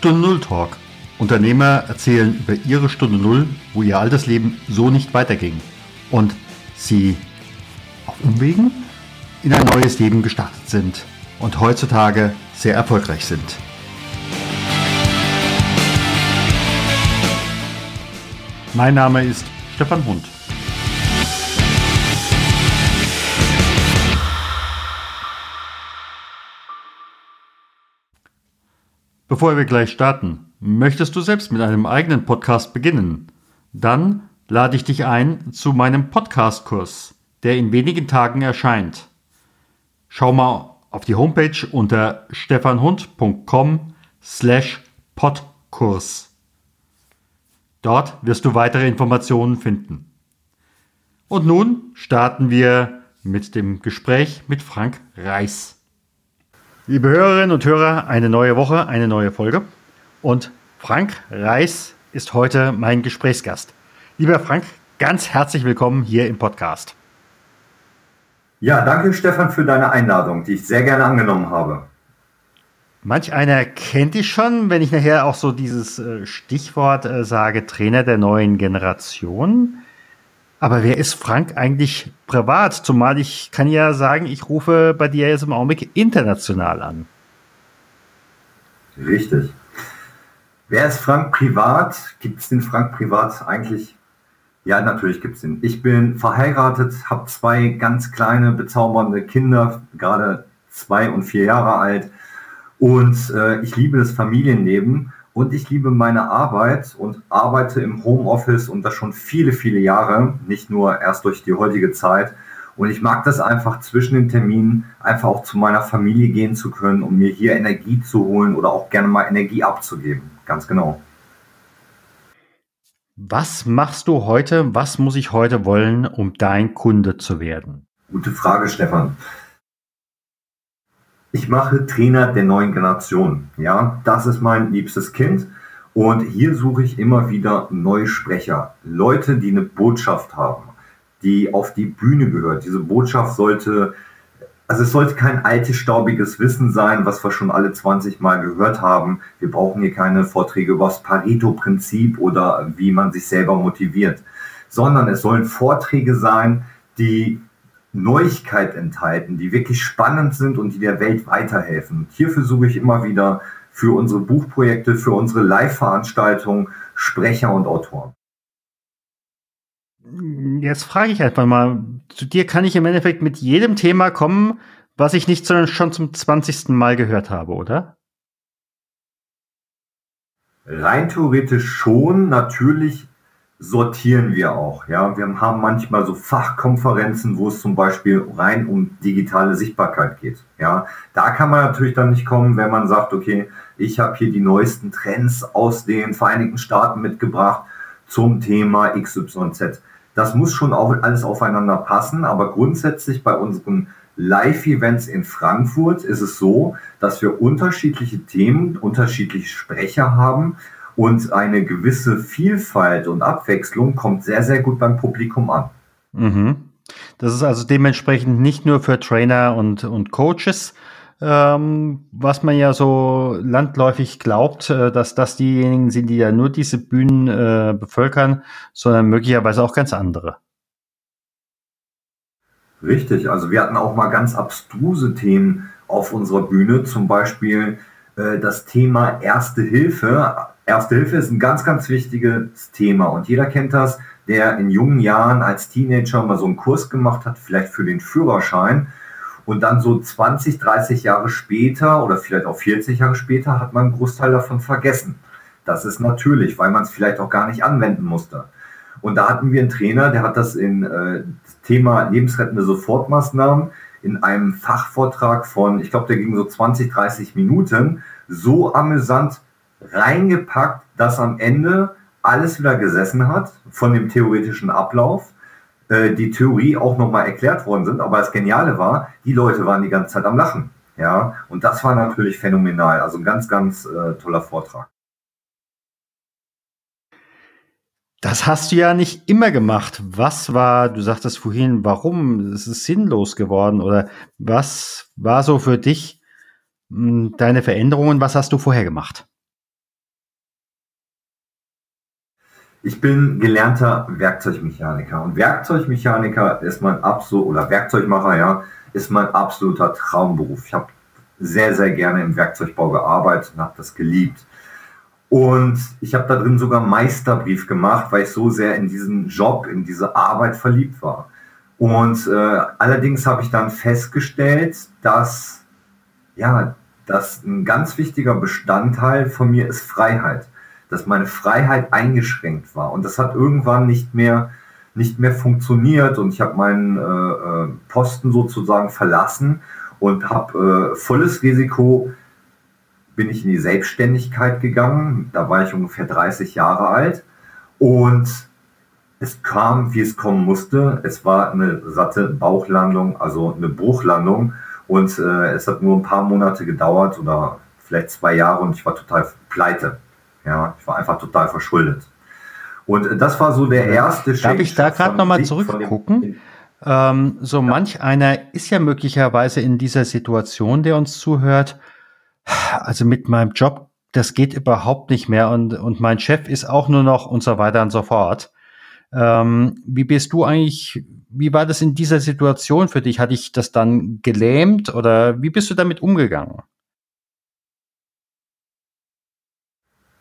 Stunde Null Talk. Unternehmer erzählen über ihre Stunde Null, wo ihr altes Leben so nicht weiterging und sie auf Umwegen in ein neues Leben gestartet sind und heutzutage sehr erfolgreich sind. Mein Name ist Stefan Hund. Bevor wir gleich starten, möchtest du selbst mit einem eigenen Podcast beginnen? Dann lade ich dich ein zu meinem Podcast-Kurs, der in wenigen Tagen erscheint. Schau mal auf die Homepage unter stefanhund.com slash podkurs. Dort wirst du weitere Informationen finden. Und nun starten wir mit dem Gespräch mit Frank Reis. Liebe Hörerinnen und Hörer, eine neue Woche, eine neue Folge. Und Frank Reis ist heute mein Gesprächsgast. Lieber Frank, ganz herzlich willkommen hier im Podcast. Ja, danke Stefan für deine Einladung, die ich sehr gerne angenommen habe. Manch einer kennt dich schon, wenn ich nachher auch so dieses äh, Stichwort äh, sage, Trainer der neuen Generation. Aber wer ist Frank eigentlich privat? Zumal ich kann ja sagen, ich rufe bei dir jetzt im Augenblick international an. Richtig. Wer ist Frank privat? Gibt es den Frank privat eigentlich? Ja, natürlich gibt es den. Ich bin verheiratet, habe zwei ganz kleine, bezaubernde Kinder, gerade zwei und vier Jahre alt. Und äh, ich liebe das Familienleben und ich liebe meine Arbeit und arbeite im Homeoffice und das schon viele, viele Jahre, nicht nur erst durch die heutige Zeit. Und ich mag das einfach zwischen den Terminen einfach auch zu meiner Familie gehen zu können, um mir hier Energie zu holen oder auch gerne mal Energie abzugeben. Ganz genau. Was machst du heute? Was muss ich heute wollen, um dein Kunde zu werden? Gute Frage, Stefan. Ich mache Trainer der neuen Generation. Ja, das ist mein liebstes Kind. Und hier suche ich immer wieder neue Sprecher. Leute, die eine Botschaft haben, die auf die Bühne gehört. Diese Botschaft sollte, also es sollte kein altes, staubiges Wissen sein, was wir schon alle 20 Mal gehört haben. Wir brauchen hier keine Vorträge über das Pareto-Prinzip oder wie man sich selber motiviert, sondern es sollen Vorträge sein, die Neuigkeit enthalten, die wirklich spannend sind und die der Welt weiterhelfen. Hierfür suche ich immer wieder für unsere Buchprojekte, für unsere Live-Veranstaltungen Sprecher und Autoren. Jetzt frage ich einfach mal, zu dir kann ich im Endeffekt mit jedem Thema kommen, was ich nicht schon zum 20. Mal gehört habe, oder? Rein theoretisch schon, natürlich sortieren wir auch. Ja, wir haben manchmal so Fachkonferenzen, wo es zum Beispiel rein um digitale Sichtbarkeit geht. Ja, da kann man natürlich dann nicht kommen, wenn man sagt, okay, ich habe hier die neuesten Trends aus den Vereinigten Staaten mitgebracht zum Thema XYZ. Das muss schon auch alles aufeinander passen, aber grundsätzlich bei unseren Live-Events in Frankfurt ist es so, dass wir unterschiedliche Themen, unterschiedliche Sprecher haben und eine gewisse Vielfalt und Abwechslung kommt sehr, sehr gut beim Publikum an. Mhm. Das ist also dementsprechend nicht nur für Trainer und, und Coaches, ähm, was man ja so landläufig glaubt, äh, dass das diejenigen sind, die ja nur diese Bühnen äh, bevölkern, sondern möglicherweise auch ganz andere. Richtig, also wir hatten auch mal ganz abstruse Themen auf unserer Bühne, zum Beispiel äh, das Thema Erste Hilfe Erste Hilfe ist ein ganz, ganz wichtiges Thema und jeder kennt das, der in jungen Jahren als Teenager mal so einen Kurs gemacht hat, vielleicht für den Führerschein und dann so 20, 30 Jahre später oder vielleicht auch 40 Jahre später hat man einen Großteil davon vergessen. Das ist natürlich, weil man es vielleicht auch gar nicht anwenden musste. Und da hatten wir einen Trainer, der hat das in äh, Thema lebensrettende Sofortmaßnahmen in einem Fachvortrag von, ich glaube, der ging so 20, 30 Minuten, so amüsant reingepackt, dass am Ende alles wieder gesessen hat von dem theoretischen Ablauf, äh, die Theorie auch nochmal erklärt worden sind. Aber das Geniale war, die Leute waren die ganze Zeit am Lachen. Ja, und das war natürlich phänomenal. Also ein ganz, ganz äh, toller Vortrag. Das hast du ja nicht immer gemacht. Was war, du sagtest vorhin, warum? Es ist sinnlos geworden oder was war so für dich mh, hm, deine Veränderungen? Was hast du vorher gemacht? Ich bin gelernter Werkzeugmechaniker und Werkzeugmechaniker ist mein absolut oder Werkzeugmacher, ja, ist mein absoluter Traumberuf. Ich habe sehr, sehr gerne im Werkzeugbau gearbeitet und habe das geliebt. Und ich habe da drin sogar Meisterbrief gemacht, weil ich so sehr in diesen Job, in diese Arbeit verliebt war. Und äh, allerdings habe ich dann festgestellt, dass ja, dass ein ganz wichtiger Bestandteil von mir ist Freiheit dass meine Freiheit eingeschränkt war. Und das hat irgendwann nicht mehr, nicht mehr funktioniert und ich habe meinen äh, äh, Posten sozusagen verlassen und habe äh, volles Risiko bin ich in die Selbstständigkeit gegangen. Da war ich ungefähr 30 Jahre alt und es kam, wie es kommen musste. Es war eine satte Bauchlandung, also eine Bruchlandung und äh, es hat nur ein paar Monate gedauert oder vielleicht zwei Jahre und ich war total pleite. Ja, ich war einfach total verschuldet. Und das war so der erste Darf ich da gerade nochmal zurückgucken? Ähm, so manch einer ist ja möglicherweise in dieser Situation, der uns zuhört. Also mit meinem Job, das geht überhaupt nicht mehr und, und mein Chef ist auch nur noch und so weiter und so fort. Ähm, wie bist du eigentlich, wie war das in dieser Situation für dich? Hat dich das dann gelähmt oder wie bist du damit umgegangen?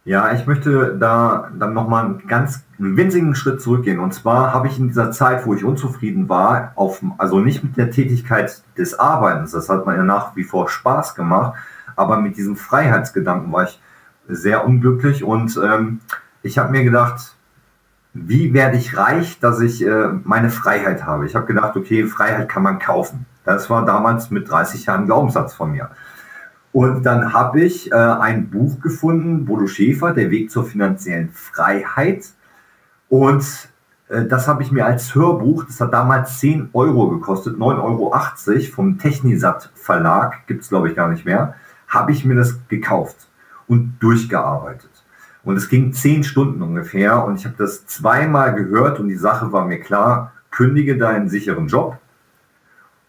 Ja, ich möchte da dann nochmal einen ganz winzigen Schritt zurückgehen. Und zwar habe ich in dieser Zeit, wo ich unzufrieden war, auf, also nicht mit der Tätigkeit des Arbeitens, das hat mir ja nach wie vor Spaß gemacht, aber mit diesem Freiheitsgedanken war ich sehr unglücklich und ähm, ich habe mir gedacht, wie werde ich reich, dass ich äh, meine Freiheit habe? Ich habe gedacht, okay, Freiheit kann man kaufen. Das war damals mit 30 Jahren Glaubenssatz von mir. Und dann habe ich äh, ein Buch gefunden, Bodo Schäfer, Der Weg zur finanziellen Freiheit. Und äh, das habe ich mir als Hörbuch, das hat damals 10 Euro gekostet, 9,80 Euro vom Technisat Verlag, gibt es glaube ich gar nicht mehr, habe ich mir das gekauft und durchgearbeitet. Und es ging 10 Stunden ungefähr und ich habe das zweimal gehört und die Sache war mir klar, kündige deinen sicheren Job,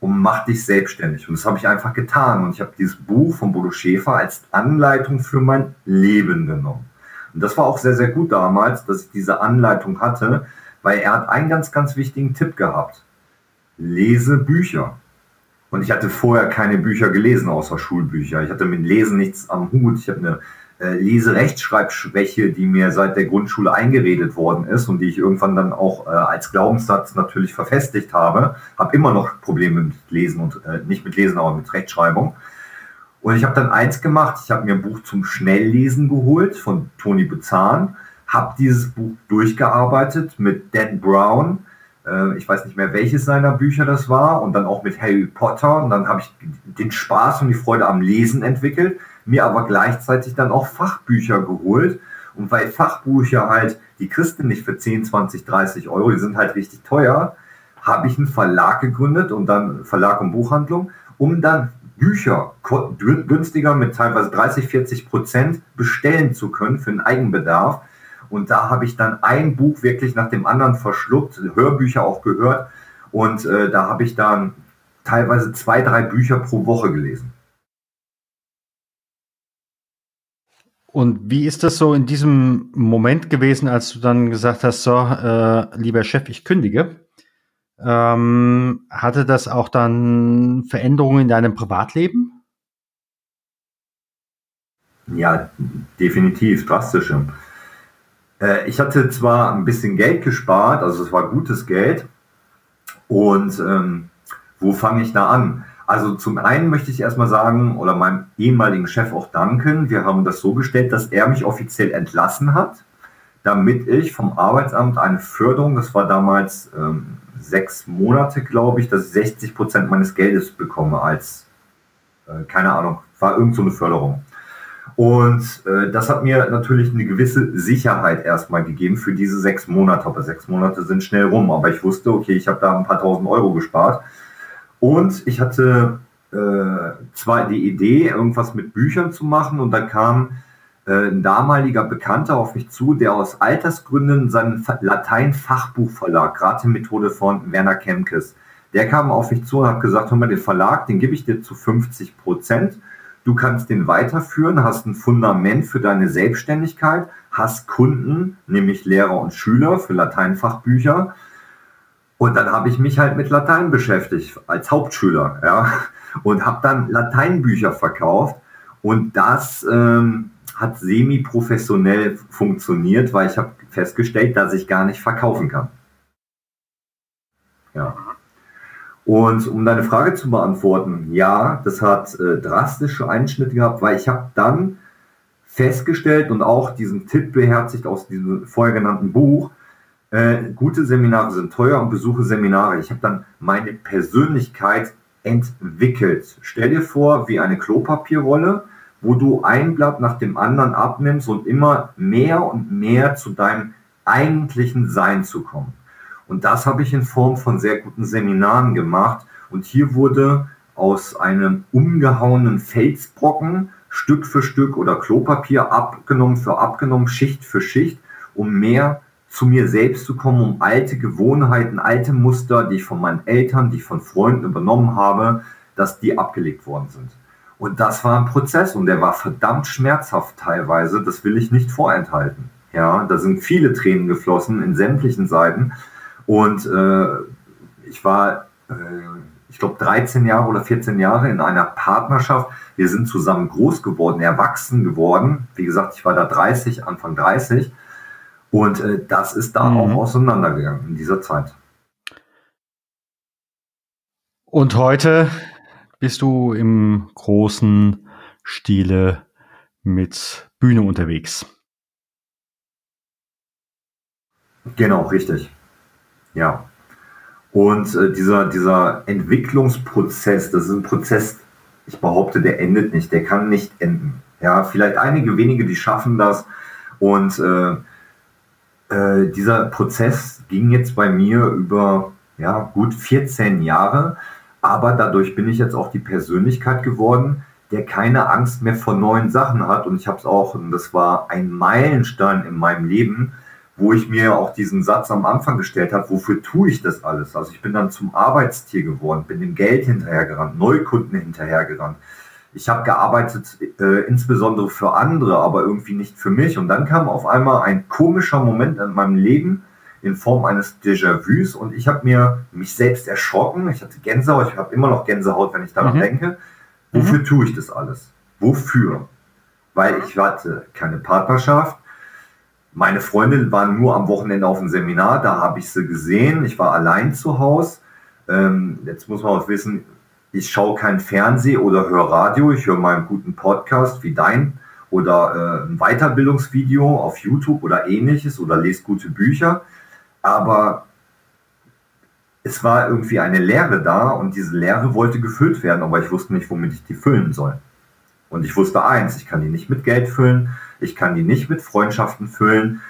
und mach dich selbstständig. Und das habe ich einfach getan. Und ich habe dieses Buch von Bodo Schäfer als Anleitung für mein Leben genommen. Und das war auch sehr, sehr gut damals, dass ich diese Anleitung hatte, weil er hat einen ganz, ganz wichtigen Tipp gehabt. Lese Bücher. Und ich hatte vorher keine Bücher gelesen, außer Schulbücher. Ich hatte mit Lesen nichts am Hut. Ich habe eine äh, Leserechtschreibschwäche, die mir seit der Grundschule eingeredet worden ist und die ich irgendwann dann auch äh, als Glaubenssatz natürlich verfestigt habe. Habe immer noch Probleme mit Lesen und äh, nicht mit Lesen, aber mit Rechtschreibung. Und ich habe dann eins gemacht. Ich habe mir ein Buch zum Schnelllesen geholt von Toni Bezahn, habe dieses Buch durchgearbeitet mit Dan Brown. Äh, ich weiß nicht mehr, welches seiner Bücher das war. Und dann auch mit Harry Potter. Und dann habe ich den Spaß und die Freude am Lesen entwickelt mir aber gleichzeitig dann auch Fachbücher geholt. Und weil Fachbücher halt, die kriegst nicht für 10, 20, 30 Euro, die sind halt richtig teuer, habe ich einen Verlag gegründet und dann Verlag und Buchhandlung, um dann Bücher günstiger mit teilweise 30, 40 Prozent bestellen zu können für den Eigenbedarf. Und da habe ich dann ein Buch wirklich nach dem anderen verschluckt, Hörbücher auch gehört. Und äh, da habe ich dann teilweise zwei, drei Bücher pro Woche gelesen. Und wie ist das so in diesem Moment gewesen, als du dann gesagt hast, so, äh, lieber Chef, ich kündige? Ähm, hatte das auch dann Veränderungen in deinem Privatleben? Ja, definitiv, drastische. Äh, ich hatte zwar ein bisschen Geld gespart, also es war gutes Geld. Und ähm, wo fange ich da an? Also zum einen möchte ich erstmal sagen oder meinem ehemaligen Chef auch danken. Wir haben das so gestellt, dass er mich offiziell entlassen hat, damit ich vom Arbeitsamt eine Förderung, das war damals ähm, sechs Monate, glaube ich, dass ich 60 Prozent meines Geldes bekomme als, äh, keine Ahnung, war irgend so eine Förderung. Und äh, das hat mir natürlich eine gewisse Sicherheit erstmal gegeben für diese sechs Monate. Aber sechs Monate sind schnell rum. Aber ich wusste, okay, ich habe da ein paar tausend Euro gespart. Und ich hatte äh, zwar die Idee, irgendwas mit Büchern zu machen, und dann kam äh, ein damaliger Bekannter auf mich zu, der aus Altersgründen seinen Latein-Fachbuchverlag, Ratemethode von Werner Kemkes, der kam auf mich zu und hat gesagt, hör mal, den Verlag, den gebe ich dir zu 50 Prozent. Du du kannst den weiterführen, hast ein Fundament für deine Selbstständigkeit, hast Kunden, nämlich Lehrer und Schüler für Lateinfachbücher. Und dann habe ich mich halt mit Latein beschäftigt als Hauptschüler, ja, und habe dann Lateinbücher verkauft. Und das ähm, hat semi-professionell funktioniert, weil ich habe festgestellt, dass ich gar nicht verkaufen kann. Ja. Und um deine Frage zu beantworten, ja, das hat äh, drastische Einschnitte gehabt, weil ich habe dann festgestellt und auch diesen Tipp beherzigt aus diesem vorher genannten Buch, äh, gute Seminare sind teuer und besuche Seminare. Ich habe dann meine Persönlichkeit entwickelt. Stell dir vor, wie eine Klopapierrolle, wo du ein Blatt nach dem anderen abnimmst und immer mehr und mehr zu deinem eigentlichen Sein zu kommen. Und das habe ich in Form von sehr guten Seminaren gemacht. Und hier wurde aus einem umgehauenen Felsbrocken Stück für Stück oder Klopapier abgenommen für abgenommen, Schicht für Schicht, um mehr zu mir selbst zu kommen, um alte Gewohnheiten, alte Muster, die ich von meinen Eltern, die ich von Freunden übernommen habe, dass die abgelegt worden sind. Und das war ein Prozess und der war verdammt schmerzhaft teilweise. Das will ich nicht vorenthalten. Ja, da sind viele Tränen geflossen in sämtlichen Seiten. Und äh, ich war, äh, ich glaube, 13 Jahre oder 14 Jahre in einer Partnerschaft. Wir sind zusammen groß geworden, erwachsen geworden. Wie gesagt, ich war da 30, Anfang 30. Und äh, das ist da mhm. auch auseinandergegangen in dieser Zeit. Und heute bist du im großen Stile mit Bühne unterwegs. Genau, richtig. Ja. Und äh, dieser, dieser Entwicklungsprozess, das ist ein Prozess, ich behaupte, der endet nicht, der kann nicht enden. Ja, vielleicht einige wenige, die schaffen das. Und äh, äh, dieser Prozess ging jetzt bei mir über ja, gut 14 Jahre, aber dadurch bin ich jetzt auch die Persönlichkeit geworden, der keine Angst mehr vor neuen Sachen hat. Und ich habe es auch, und das war ein Meilenstein in meinem Leben, wo ich mir auch diesen Satz am Anfang gestellt habe, wofür tue ich das alles? Also ich bin dann zum Arbeitstier geworden, bin dem Geld hinterhergerannt, Neukunden hinterhergerannt. Ich habe gearbeitet äh, insbesondere für andere, aber irgendwie nicht für mich. Und dann kam auf einmal ein komischer Moment in meinem Leben in Form eines Déjà-vus und ich habe mir mich selbst erschrocken. Ich hatte Gänsehaut, ich habe immer noch Gänsehaut, wenn ich daran mhm. denke. Wofür mhm. tue ich das alles? Wofür? Weil ich hatte keine Partnerschaft, meine Freundin war nur am Wochenende auf dem Seminar, da habe ich sie gesehen. Ich war allein zu Hause. Ähm, jetzt muss man auch wissen, ich schaue kein Fernseh oder höre Radio. Ich höre mal einen guten Podcast wie dein oder äh, ein Weiterbildungsvideo auf YouTube oder ähnliches oder lese gute Bücher. Aber es war irgendwie eine Leere da und diese Leere wollte gefüllt werden, aber ich wusste nicht, womit ich die füllen soll. Und ich wusste eins, ich kann die nicht mit Geld füllen, ich kann die nicht mit Freundschaften füllen.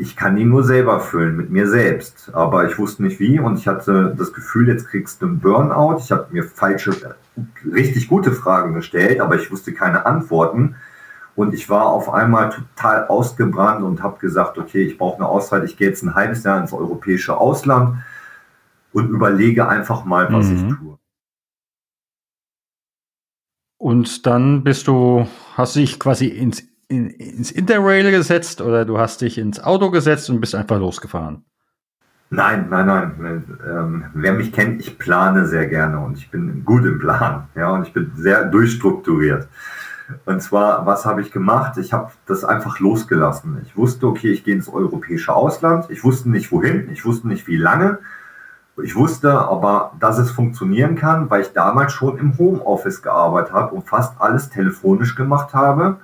Ich kann die nur selber füllen, mit mir selbst. Aber ich wusste nicht wie und ich hatte das Gefühl, jetzt kriegst du einen Burnout. Ich habe mir falsche, richtig gute Fragen gestellt, aber ich wusste keine Antworten. Und ich war auf einmal total ausgebrannt und habe gesagt, okay, ich brauche eine Auszeit, ich gehe jetzt ein halbes Jahr ins europäische Ausland und überlege einfach mal, was mhm. ich tue. Und dann bist du, hast dich quasi ins in, ins Interrail gesetzt oder du hast dich ins Auto gesetzt und bist einfach losgefahren? Nein, nein, nein. Ähm, wer mich kennt, ich plane sehr gerne und ich bin gut im Plan. Ja, und ich bin sehr durchstrukturiert. Und zwar, was habe ich gemacht? Ich habe das einfach losgelassen. Ich wusste, okay, ich gehe ins europäische Ausland. Ich wusste nicht wohin, ich wusste nicht wie lange. Ich wusste aber, dass es funktionieren kann, weil ich damals schon im Homeoffice gearbeitet habe und fast alles telefonisch gemacht habe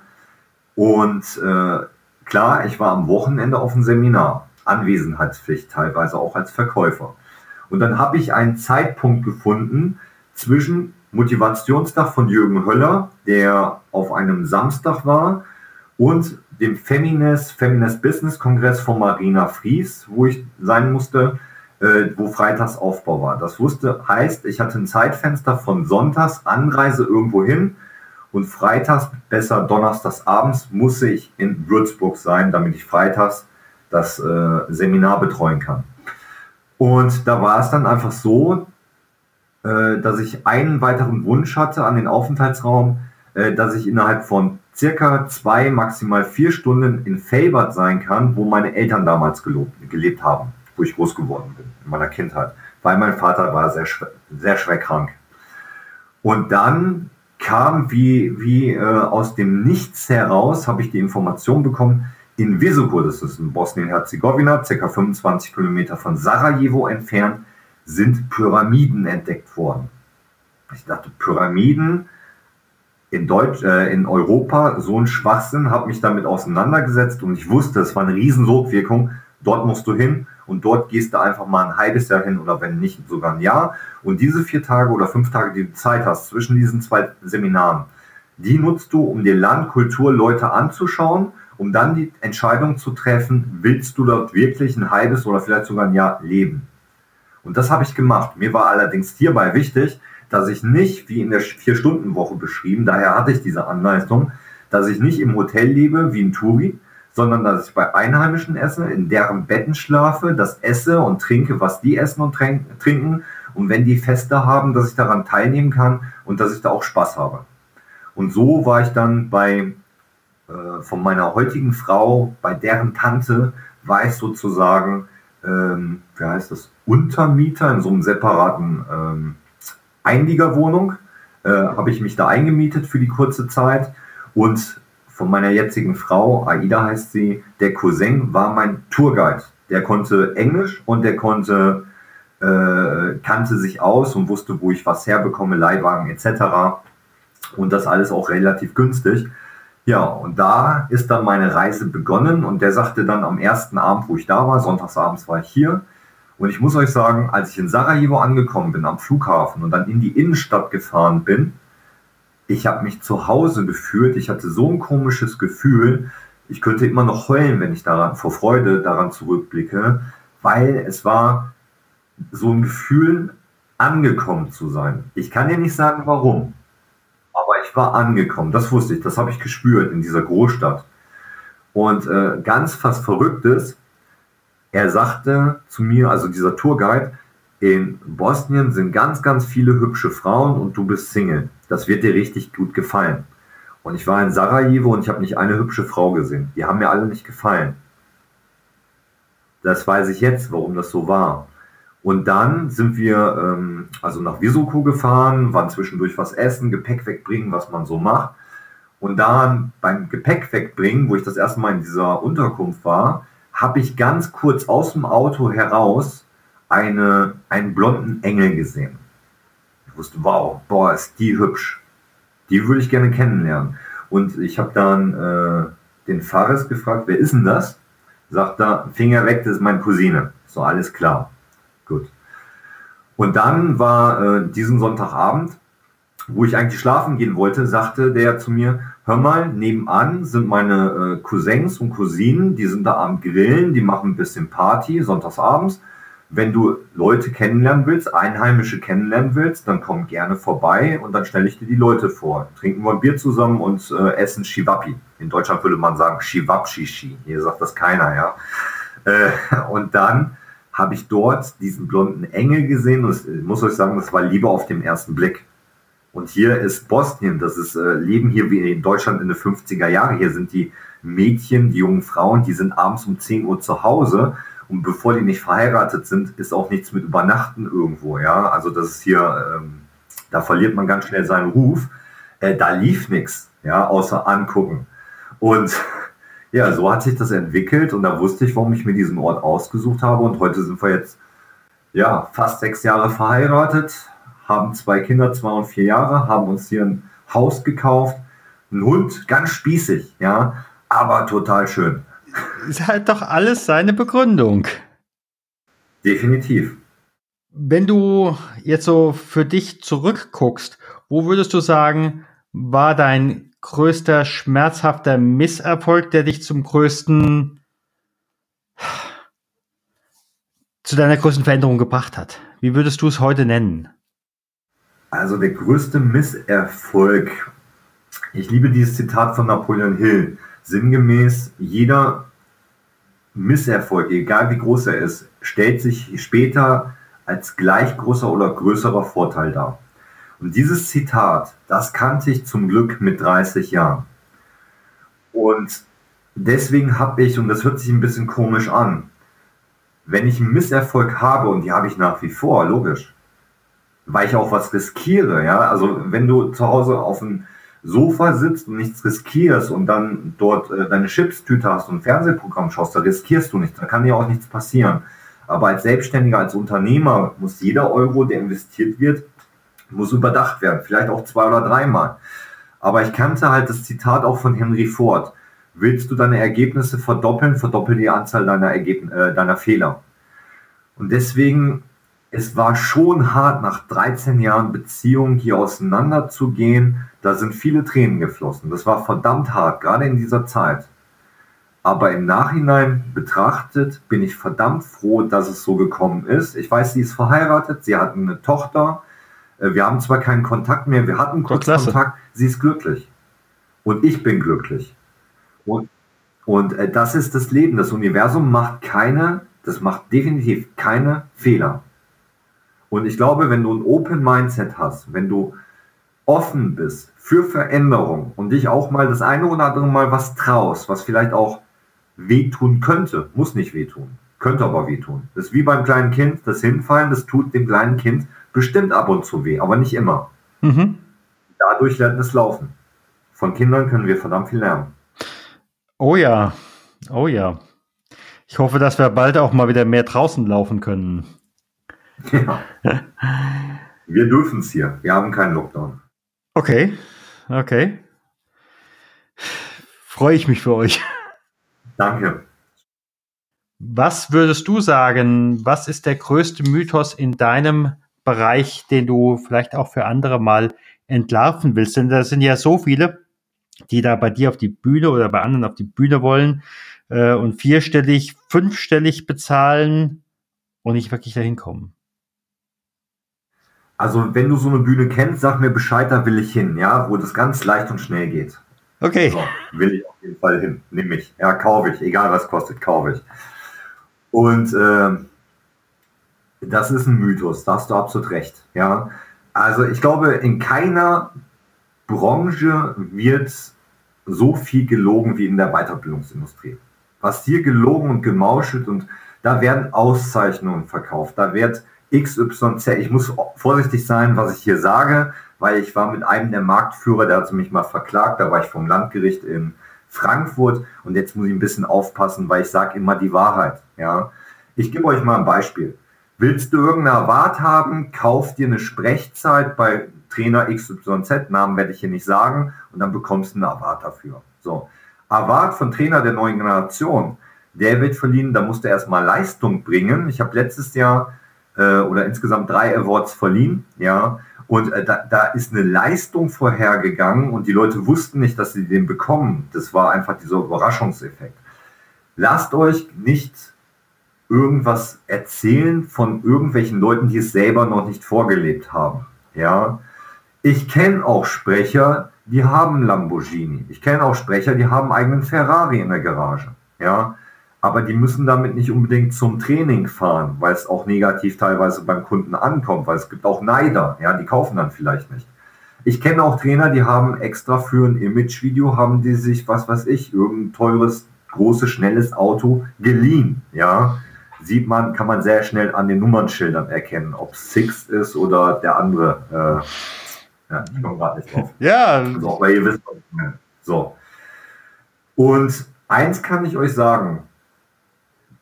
und äh, klar, ich war am Wochenende auf dem Seminar, Anwesenheitspflicht, teilweise auch als Verkäufer. Und dann habe ich einen Zeitpunkt gefunden zwischen Motivationstag von Jürgen Höller, der auf einem Samstag war, und dem Feminist, Feminist Business Kongress von Marina Fries, wo ich sein musste, äh, wo Freitags Aufbau war. Das wusste, heißt, ich hatte ein Zeitfenster von Sonntags Anreise irgendwo hin, und freitags, besser donnerstags abends, muss ich in Würzburg sein, damit ich freitags das äh, Seminar betreuen kann. Und da war es dann einfach so, äh, dass ich einen weiteren Wunsch hatte an den Aufenthaltsraum. äh, dass ich innerhalb von circa zwei, maximal vier Stunden in Felbert sein kann, wo meine Eltern damals gelebt haben, wo ich groß geworden bin, in meiner Kindheit, weil mein Vater war sehr, sehr schwer krank. Und dann kam wie, wie äh, aus dem Nichts heraus, habe ich die Information bekommen, in Visoko, das ist in Bosnien-Herzegowina, ca. 25 Kilometer von Sarajevo entfernt, sind Pyramiden entdeckt worden. Ich dachte, Pyramiden in, Deutsch, äh, in Europa, so ein Schwachsinn, habe mich damit auseinandergesetzt und ich wusste, es war eine riesen Sogwirkung. Dort musst du hin und dort gehst du einfach mal ein halbes Jahr hin oder wenn nicht sogar ein Jahr. Und diese vier Tage oder fünf Tage, die du Zeit hast zwischen diesen zwei Seminaren, die nutzt du, um dir Land, Kultur, Leute anzuschauen, um dann die Entscheidung zu treffen, willst du dort wirklich ein halbes oder vielleicht sogar ein Jahr leben. Und das habe ich gemacht. Mir war allerdings hierbei wichtig, dass ich nicht, wie in der Vier-Stunden-Woche beschrieben, daher hatte ich diese Anleistung, dass ich nicht im Hotel lebe wie ein Touri, sondern dass ich bei Einheimischen esse, in deren Betten schlafe, das esse und trinke, was die essen und trinken. Und wenn die Feste haben, dass ich daran teilnehmen kann und dass ich da auch Spaß habe. Und so war ich dann bei äh, von meiner heutigen Frau, bei deren Tante, war ich sozusagen, ähm, wie heißt das, Untermieter in so einem separaten ähm, Einliegerwohnung. Äh, Habe ich mich da eingemietet für die kurze Zeit und von meiner jetzigen Frau, Aida heißt sie, der Cousin war mein Tourguide. Der konnte Englisch und der konnte, äh, kannte sich aus und wusste, wo ich was herbekomme, Leihwagen etc. Und das alles auch relativ günstig. Ja, und da ist dann meine Reise begonnen und der sagte dann am ersten Abend, wo ich da war, sonntagsabends war ich hier, und ich muss euch sagen, als ich in Sarajevo angekommen bin am Flughafen und dann in die Innenstadt gefahren bin, ich habe mich zu Hause gefühlt. Ich hatte so ein komisches Gefühl. Ich könnte immer noch heulen, wenn ich daran vor Freude daran zurückblicke, weil es war so ein Gefühl, angekommen zu sein. Ich kann dir nicht sagen, warum, aber ich war angekommen. Das wusste ich. Das habe ich gespürt in dieser Großstadt. Und äh, ganz fast Verrücktes, er sagte zu mir, also dieser Tourguide, in Bosnien sind ganz, ganz viele hübsche Frauen und du bist Single. Das wird dir richtig gut gefallen. Und ich war in Sarajevo und ich habe nicht eine hübsche Frau gesehen. Die haben mir alle nicht gefallen. Das weiß ich jetzt, warum das so war. Und dann sind wir ähm, also nach Visoko gefahren, waren zwischendurch was essen, Gepäck wegbringen, was man so macht. Und dann beim Gepäck wegbringen, wo ich das erste Mal in dieser Unterkunft war, habe ich ganz kurz aus dem Auto heraus eine, einen blonden Engel gesehen. Ich wusste, wow, boah, ist die hübsch. Die würde ich gerne kennenlernen. Und ich habe dann äh, den Fares gefragt, wer ist denn das? Sagt er, Finger weg, das ist meine Cousine. So, alles klar. Gut. Und dann war äh, diesen Sonntagabend, wo ich eigentlich schlafen gehen wollte, sagte der zu mir, hör mal, nebenan sind meine äh, Cousins und Cousinen, die sind da am Grillen, die machen ein bisschen Party, sonntagsabends. Wenn du Leute kennenlernen willst, Einheimische kennenlernen willst, dann komm gerne vorbei und dann stelle ich dir die Leute vor. Trinken wir ein Bier zusammen und äh, essen Shiwapi. In Deutschland würde man sagen Shiwapshishi. Hier sagt das keiner, ja. Äh, und dann habe ich dort diesen blonden Engel gesehen und ich muss euch sagen, das war Liebe auf den ersten Blick. Und hier ist Bosnien, das ist äh, Leben hier wie in Deutschland in den 50er Jahren. Hier sind die Mädchen, die jungen Frauen, die sind abends um 10 Uhr zu Hause. Und bevor die nicht verheiratet sind, ist auch nichts mit Übernachten irgendwo. Ja, also das ist hier, ähm, da verliert man ganz schnell seinen Ruf. Äh, da lief nichts, ja, außer angucken. Und ja, so hat sich das entwickelt und da wusste ich, warum ich mir diesen Ort ausgesucht habe. Und heute sind wir jetzt ja fast sechs Jahre verheiratet haben zwei Kinder, zwei und vier Jahre, haben uns hier ein Haus gekauft, ein Hund, ganz spießig, ja, aber total schön. Es hat doch alles seine Begründung. Definitiv. Wenn du jetzt so für dich zurückguckst, wo würdest du sagen, war dein größter schmerzhafter Misserfolg, der dich zum größten, zu deiner größten Veränderung gebracht hat? Wie würdest du es heute nennen? Also der größte Misserfolg. Ich liebe dieses Zitat von Napoleon Hill. Sinngemäß, jeder Misserfolg, egal wie groß er ist, stellt sich später als gleich großer oder größerer Vorteil dar. Und dieses Zitat, das kannte ich zum Glück mit 30 Jahren. Und deswegen habe ich, und das hört sich ein bisschen komisch an, wenn ich einen Misserfolg habe, und die habe ich nach wie vor, logisch, weil ich auch was riskiere, ja, also wenn du zu Hause auf dem Sofa sitzt und nichts riskierst und dann dort äh, deine Chipstüte hast und Fernsehprogramm schaust, da riskierst du nichts, da kann dir auch nichts passieren. Aber als Selbstständiger, als Unternehmer muss jeder Euro, der investiert wird, muss überdacht werden, vielleicht auch zwei oder dreimal. Aber ich kannte halt das Zitat auch von Henry Ford. Willst du deine Ergebnisse verdoppeln, verdoppel die Anzahl deiner, Ergeb äh, deiner Fehler. Und deswegen, es war schon hart, nach 13 Jahren Beziehung hier auseinanderzugehen. Da sind viele Tränen geflossen. Das war verdammt hart, gerade in dieser Zeit. Aber im Nachhinein betrachtet bin ich verdammt froh, dass es so gekommen ist. Ich weiß, sie ist verheiratet, sie hat eine Tochter. Äh, wir haben zwar keinen Kontakt mehr, wir hatten kurz Kontakt. Sie ist glücklich. Und ich bin glücklich. Und, und äh, das ist das Leben. Das Universum macht keine, das macht definitiv keine Fehler. Und ich glaube, wenn du ein Open Mindset hast, wenn du offen bist für Veränderung und dich auch mal das eine oder andere Mal was traust, was vielleicht auch wehtun könnte, muss nicht wehtun, könnte aber wehtun. Das ist wie beim kleinen Kind, das Hinfallen, das tut dem kleinen Kind bestimmt ab und zu weh, aber nicht immer. Mhm. Dadurch lernt es laufen. Von Kindern können wir verdammt viel lernen. Oh ja, oh ja. Ich hoffe, dass wir bald auch mal wieder mehr draußen laufen können. Ja. wir dürfen es hier. Wir haben keinen Lockdown. Okay, okay. Freue ich mich für euch. Danke. Was würdest du sagen, was ist der größte Mythos in deinem Bereich, den du vielleicht auch für andere mal entlarven willst? Denn da sind ja so viele, die da bei dir auf die Bühne oder bei anderen auf die Bühne wollen äh, und vierstellig, fünfstellig bezahlen und nicht wirklich dahin kommen. Also wenn du so eine Bühne kennst, sag mir Bescheid, da will ich hin, ja, wo das ganz leicht und schnell geht. Okay. So, will ich auf jeden Fall hin. Nimm mich. Ja, kaufe ich. Egal was kostet, kaufe ich. Und äh, das ist ein Mythos, da hast du absolut recht. Ja. Also ich glaube, in keiner Branche wird so viel gelogen wie in der Weiterbildungsindustrie. Was hier gelogen und gemauschelt und da werden Auszeichnungen verkauft, da wird XYZ, ich muss vorsichtig sein, was ich hier sage, weil ich war mit einem der Marktführer, der hat mich mal verklagt, da war ich vom Landgericht in Frankfurt und jetzt muss ich ein bisschen aufpassen, weil ich sage immer die Wahrheit. Ja, ich gebe euch mal ein Beispiel. Willst du irgendeine Award haben, kauf dir eine Sprechzeit bei Trainer XYZ, Namen werde ich hier nicht sagen, und dann bekommst du eine Award dafür. So. Award von Trainer der neuen Generation, der wird verliehen, da musst du erstmal Leistung bringen. Ich habe letztes Jahr äh, oder insgesamt drei Awards verliehen, ja, und äh, da, da ist eine Leistung vorhergegangen und die Leute wussten nicht, dass sie den bekommen. Das war einfach dieser Überraschungseffekt. Lasst euch nicht irgendwas erzählen von irgendwelchen Leuten, die es selber noch nicht vorgelebt haben. Ja, ich kenne auch Sprecher, die haben Lamborghini. Ich kenne auch Sprecher, die haben eigenen Ferrari in der Garage. Ja, aber die müssen damit nicht unbedingt zum Training fahren, weil es auch negativ teilweise beim Kunden ankommt, weil es gibt auch Neider, ja, die kaufen dann vielleicht nicht. Ich kenne auch Trainer, die haben extra für ein Image-Video, haben die sich, was weiß ich, irgendein teures, großes, schnelles Auto geliehen, ja. Sieht man, kann man sehr schnell an den Nummernschildern erkennen, ob es Six ist oder der andere. Äh, ja, ich komme gerade nicht drauf. Ja. Also, aber ihr wisst, was ich meine. So. Und eins kann ich euch sagen,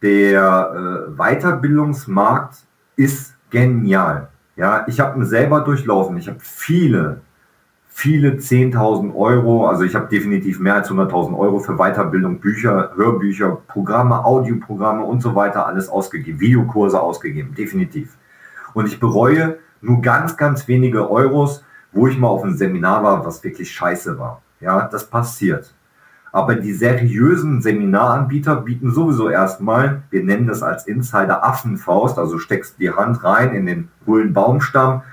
der äh, Weiterbildungsmarkt ist genial. Ja, ich habe ihn selber durchlaufen. Ich habe viele, viele 10.000 Euro, also ich habe definitiv mehr als 100.000 Euro für Weiterbildung, Bücher, Hörbücher, Programme, Audioprogramme und so weiter alles ausgegeben, Videokurse ausgegeben, definitiv. Und ich bereue nur ganz, ganz wenige Euros, wo ich mal auf einem Seminar war, was wirklich scheiße war. Ja, das passiert. Aber die seriösen Seminaranbieter bieten sowieso erstmal, wir nennen das als Insider Affenfaust, also steckst die Hand rein in den hohlen Baumstamm,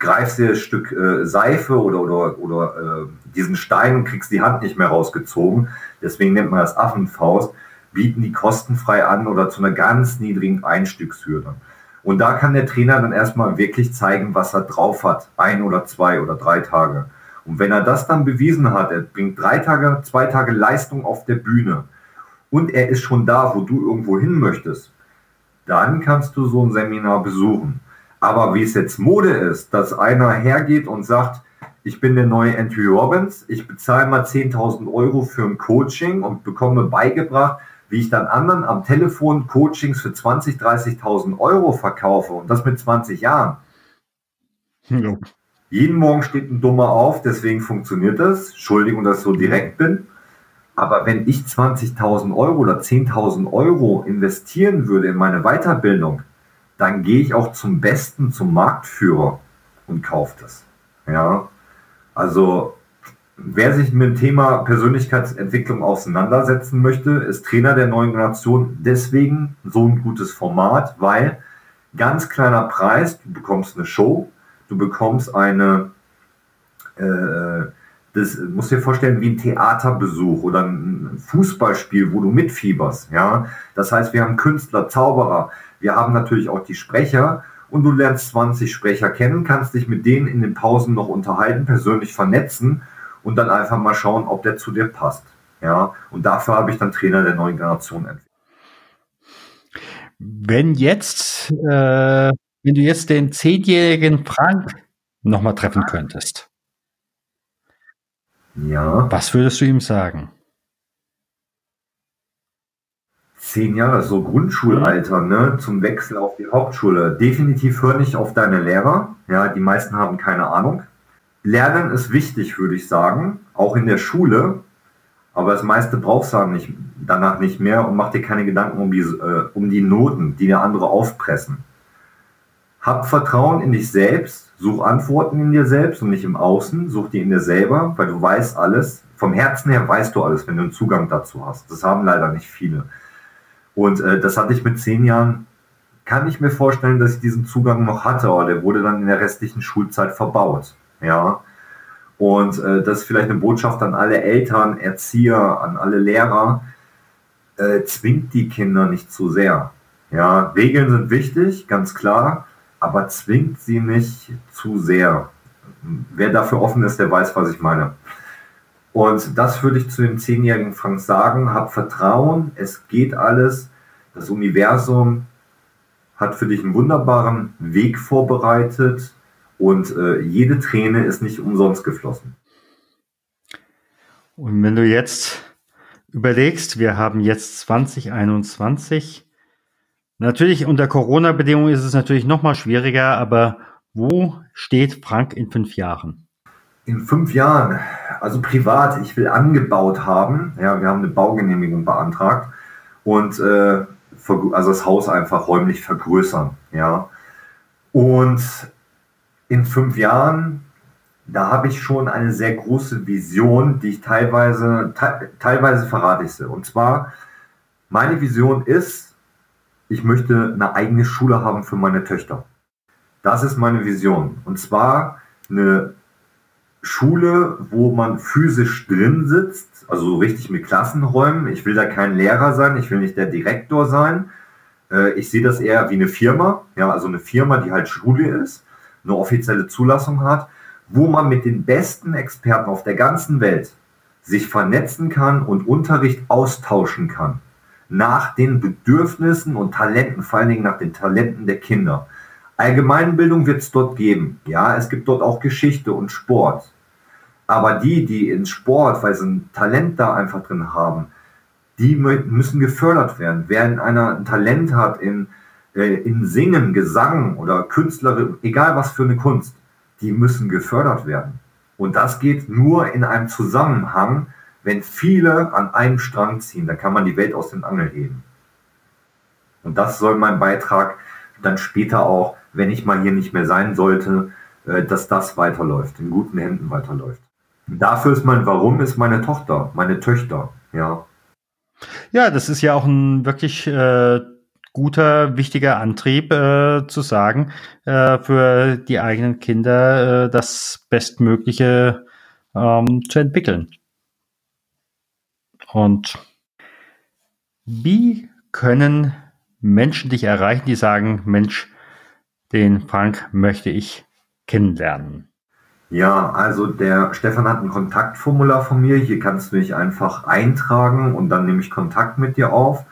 greifst dir ein Stück äh, Seife oder, oder, oder äh, diesen Stein und kriegst die Hand nicht mehr rausgezogen. Deswegen nennt man das Affenfaust, bieten die kostenfrei an oder zu einer ganz niedrigen Einstiegshürde. Und da kann der Trainer dann erstmal wirklich zeigen, was er drauf hat. Ein oder zwei oder drei Tage. Und wenn er das dann bewiesen hat, er bringt drei Tage, zwei Tage Leistung auf der Bühne und er ist schon da, wo du irgendwo hin möchtest, dann kannst du so ein Seminar besuchen. Aber wie es jetzt Mode ist, dass einer hergeht und sagt, ich bin der neue Anthony Robbins, ich bezahle mal 10.000 Euro für ein Coaching und bekomme beigebracht, wie ich dann anderen am Telefon Coachings für 20.000, 30.000 Euro verkaufe und das mit 20 Jahren. Ja. Jeden Morgen steht ein Dummer auf, deswegen funktioniert das. Entschuldigung, dass ich so direkt bin. Aber wenn ich 20.000 Euro oder 10.000 Euro investieren würde in meine Weiterbildung, dann gehe ich auch zum Besten, zum Marktführer und kaufe das. Ja, also wer sich mit dem Thema Persönlichkeitsentwicklung auseinandersetzen möchte, ist Trainer der neuen Generation. Deswegen so ein gutes Format, weil ganz kleiner Preis, du bekommst eine Show, du bekommst eine äh, das musst dir vorstellen wie ein Theaterbesuch oder ein Fußballspiel, wo du mitfieberst. Ja, das heißt, wir haben Künstler, Zauberer, wir haben natürlich auch die Sprecher und du lernst 20 Sprecher kennen, kannst dich mit denen in den Pausen noch unterhalten, persönlich vernetzen und dann einfach mal schauen, ob der zu dir passt. Ja, und dafür habe ich dann Trainer der neuen Generation entwickelt. Wenn jetzt, äh, wenn du jetzt den zehnjährigen Frank nochmal treffen könntest, ja. Was würdest du ihm sagen? Zehn Jahre, so Grundschulalter, ne, zum Wechsel auf die Hauptschule. Definitiv hör nicht auf deine Lehrer. Ja, die meisten haben keine Ahnung. Lernen ist wichtig, würde ich sagen, auch in der Schule. Aber das meiste brauchst du nicht, danach nicht mehr und mach dir keine Gedanken um die, äh, um die Noten, die dir andere aufpressen. Hab Vertrauen in dich selbst Such Antworten in dir selbst und nicht im Außen. Such die in dir selber, weil du weißt alles. Vom Herzen her weißt du alles, wenn du einen Zugang dazu hast. Das haben leider nicht viele. Und äh, das hatte ich mit zehn Jahren, kann ich mir vorstellen, dass ich diesen Zugang noch hatte, aber der wurde dann in der restlichen Schulzeit verbaut. Ja. Und äh, das ist vielleicht eine Botschaft an alle Eltern, Erzieher, an alle Lehrer. Äh, zwingt die Kinder nicht zu sehr. Ja, Regeln sind wichtig, ganz klar aber zwingt sie nicht zu sehr. Wer dafür offen ist, der weiß, was ich meine. Und das würde ich zu dem zehnjährigen Frank sagen. Hab Vertrauen, es geht alles. Das Universum hat für dich einen wunderbaren Weg vorbereitet und äh, jede Träne ist nicht umsonst geflossen. Und wenn du jetzt überlegst, wir haben jetzt 2021, Natürlich unter Corona-Bedingungen ist es natürlich noch mal schwieriger, aber wo steht Frank in fünf Jahren? In fünf Jahren, also privat, ich will angebaut haben. Ja, wir haben eine Baugenehmigung beantragt und äh, also das Haus einfach räumlich vergrößern. Ja, und in fünf Jahren, da habe ich schon eine sehr große Vision, die ich teilweise, te teilweise verrate ich sie. Und zwar, meine Vision ist, ich möchte eine eigene Schule haben für meine Töchter. Das ist meine Vision. Und zwar eine Schule, wo man physisch drin sitzt, also so richtig mit Klassenräumen. Ich will da kein Lehrer sein, ich will nicht der Direktor sein. Äh, ich sehe das eher wie eine Firma, ja, also eine Firma, die halt Schule ist, eine offizielle Zulassung hat, wo man mit den besten Experten auf der ganzen Welt sich vernetzen kann und Unterricht austauschen kann nach den Bedürfnissen und Talenten, vor allen Dingen nach den Talenten der Kinder. Allgemeinbildung wird es dort geben. Ja, es gibt dort auch Geschichte und Sport. Aber die, die in Sport, weil sie ein Talent da einfach drin haben, die müssen gefördert werden. Wer in einer ein Talent hat in, äh, in Singen, Gesang oder Künstlerin, egal was für eine Kunst, die müssen gefördert werden. Und das geht nur in einem Zusammenhang wenn viele an einem Strang ziehen, dann kann man die Welt aus den Angeln heben. Und das soll mein Beitrag dann später auch, wenn ich mal hier nicht mehr sein sollte, äh, dass das weiterläuft, in guten Händen weiterläuft. Dafür ist mein Warum ist meine Tochter, meine Töchter, ja. Ja, das ist ja auch ein wirklich äh, guter, wichtiger Antrieb äh, zu sagen, äh, für die eigenen Kinder äh, das Bestmögliche ähm, zu entwickeln. Und wie können Menschen dich erreichen, die sagen, Mensch, den Frank möchte ich kennenlernen? Ja, also der Stefan hat ein Kontaktformular von mir. Hier kannst du dich einfach eintragen und dann nehme ich Kontakt mit dir auf.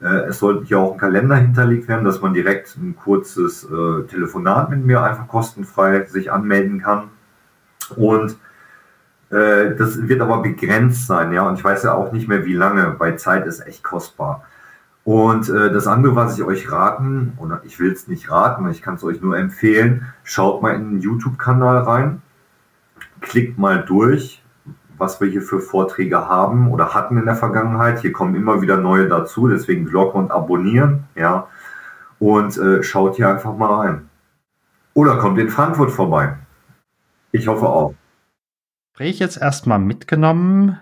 Äh, es sollte hier auch ein Kalender hinterlegt werden, dass man direkt ein kurzes äh, Telefonat mit mir einfach kostenfrei sich anmelden kann. Und äh, das wird aber begrenzt sein, ja. Und ich weiß ja auch nicht mehr, wie lange, weil Zeit ist echt kostbar. Und äh, das andere, was ich euch raten, oder ich will es nicht raten, ich kann es euch nur empfehlen, schaut mal in den YouTube-Kanal rein klickt mal durch, was wir hier für Vorträge haben oder hatten in der Vergangenheit. Hier kommen immer wieder neue dazu, deswegen Glocke und abonnieren, ja. Und äh, schaut hier einfach mal rein. Oder kommt in Frankfurt vorbei. Ich hoffe auch. Ich jetzt erstmal mitgenommen.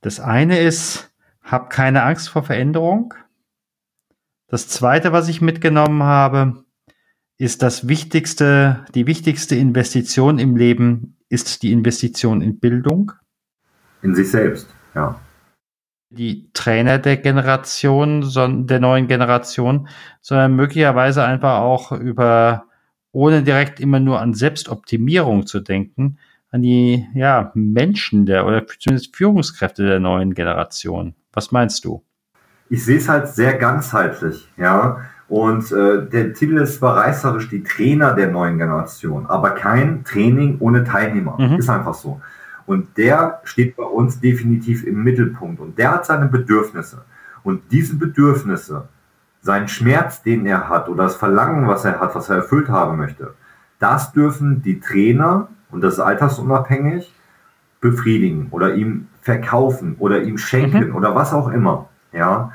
Das eine ist, hab keine Angst vor Veränderung. Das zweite, was ich mitgenommen habe, ist das wichtigste, die wichtigste Investition im Leben ist die Investition in Bildung. In sich selbst, ja. Die Trainer der Generation, der neuen Generation, sondern möglicherweise einfach auch über, ohne direkt immer nur an Selbstoptimierung zu denken, an die ja, Menschen der oder zumindest Führungskräfte der neuen Generation. Was meinst du? Ich sehe es halt sehr ganzheitlich, ja. Und äh, der Titel ist zwar reißerisch die Trainer der neuen Generation, aber kein Training ohne Teilnehmer. Mhm. Ist einfach so. Und der steht bei uns definitiv im Mittelpunkt. Und der hat seine Bedürfnisse. Und diese Bedürfnisse, seinen Schmerz, den er hat, oder das Verlangen, was er hat, was er erfüllt haben möchte, das dürfen die Trainer, und das ist altersunabhängig, befriedigen oder ihm verkaufen oder ihm schenken mhm. oder was auch immer. Ja,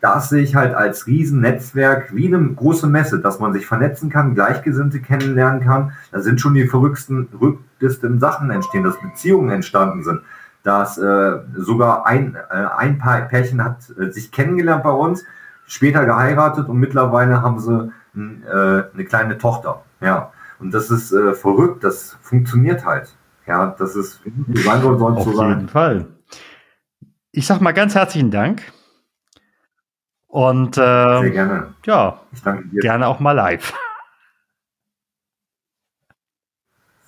das sehe ich halt als Riesennetzwerk, wie eine große Messe, dass man sich vernetzen kann, Gleichgesinnte kennenlernen kann. Da sind schon die verrücktesten, verrücktesten Sachen entstehen, dass Beziehungen entstanden sind, dass äh, sogar ein, äh, ein paar Pärchen hat äh, sich kennengelernt bei uns, später geheiratet und mittlerweile haben sie äh, eine kleine Tochter. Ja, und das ist äh, verrückt, das funktioniert halt. Ja, das ist, wie sein soll, soll Auf so sein. Auf jeden Fall. Ich sag mal ganz herzlichen Dank und äh, Sehr gerne. Ja, ich danke dir. gerne auch mal live.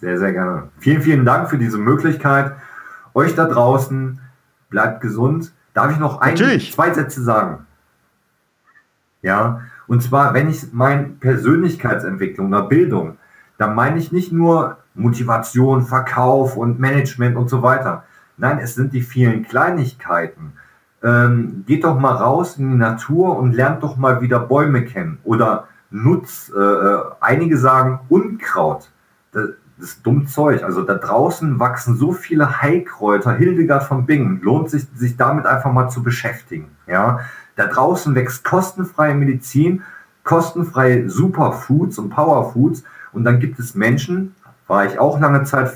Sehr, sehr gerne. Vielen, vielen Dank für diese Möglichkeit. Euch da draußen, bleibt gesund. Darf ich noch ein, Natürlich. zwei Sätze sagen? Ja, und zwar, wenn ich meine Persönlichkeitsentwicklung oder Bildung, dann meine ich nicht nur Motivation, Verkauf und Management und so weiter. Nein, es sind die vielen Kleinigkeiten ähm, geht doch mal raus in die Natur und lernt doch mal wieder Bäume kennen oder nutzt, äh, äh, einige sagen Unkraut. Das, das ist dumm Zeug. Also da draußen wachsen so viele Heilkräuter. Hildegard von Bingen lohnt sich, sich damit einfach mal zu beschäftigen. Ja, da draußen wächst kostenfreie Medizin, kostenfreie Superfoods und Powerfoods. Und dann gibt es Menschen, war ich auch lange Zeit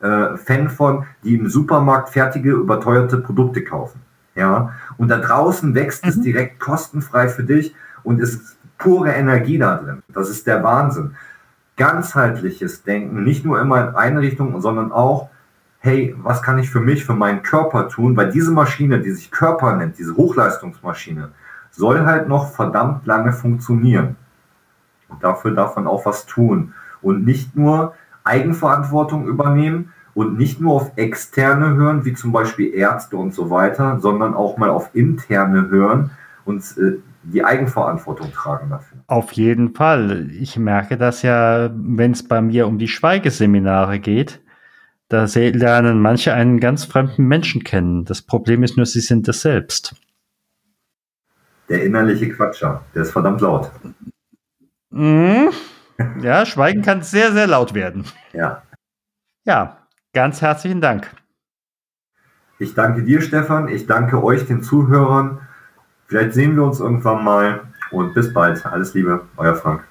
äh, Fan von, die im Supermarkt fertige, überteuerte Produkte kaufen. Ja, und da draußen wächst mhm. es direkt kostenfrei für dich und es ist pure Energie da drin. Das ist der Wahnsinn. Ganzheitliches Denken, nicht nur immer in eine Richtung, sondern auch, hey, was kann ich für mich, für meinen Körper tun? Weil diese Maschine, die sich Körper nennt, diese Hochleistungsmaschine, soll halt noch verdammt lange funktionieren. Und dafür darf man auch was tun und nicht nur Eigenverantwortung übernehmen, und nicht nur auf externe hören, wie zum Beispiel Ärzte und so weiter, sondern auch mal auf interne hören und äh, die Eigenverantwortung tragen dafür. Auf jeden Fall. Ich merke das ja, wenn es bei mir um die Schweigeseminare geht. Da lernen manche einen ganz fremden Menschen kennen. Das Problem ist nur, sie sind das selbst. Der innerliche Quatscher, der ist verdammt laut. Mhm. Ja, Schweigen kann sehr, sehr laut werden. Ja. Ja, Ganz herzlichen Dank. Ich danke dir, Stefan. Ich danke euch, den Zuhörern. Vielleicht sehen wir uns irgendwann mal und bis bald. Alles Liebe, euer Frank.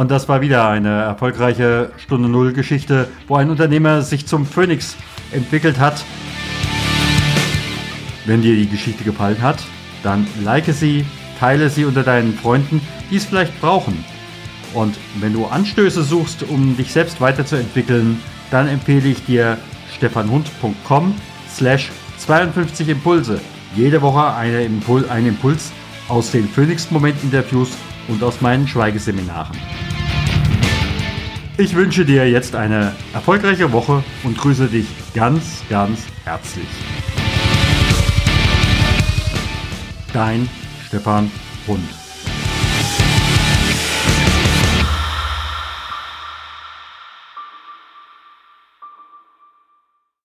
Und das war wieder eine erfolgreiche Stunde Null Geschichte, wo ein Unternehmer sich zum Phönix entwickelt hat wenn dir die Geschichte gefallen hat, dann like sie, teile sie unter deinen Freunden, die es vielleicht brauchen. Und wenn du Anstöße suchst, um dich selbst weiterzuentwickeln, dann empfehle ich dir stefanhund.com slash 52 Impulse. Jede Woche eine Impul ein Impuls aus den Phoenix-Moment-Interviews und aus meinen Schweigeseminaren. Ich wünsche dir jetzt eine erfolgreiche Woche und grüße dich ganz, ganz herzlich. Dein Stefan Hund.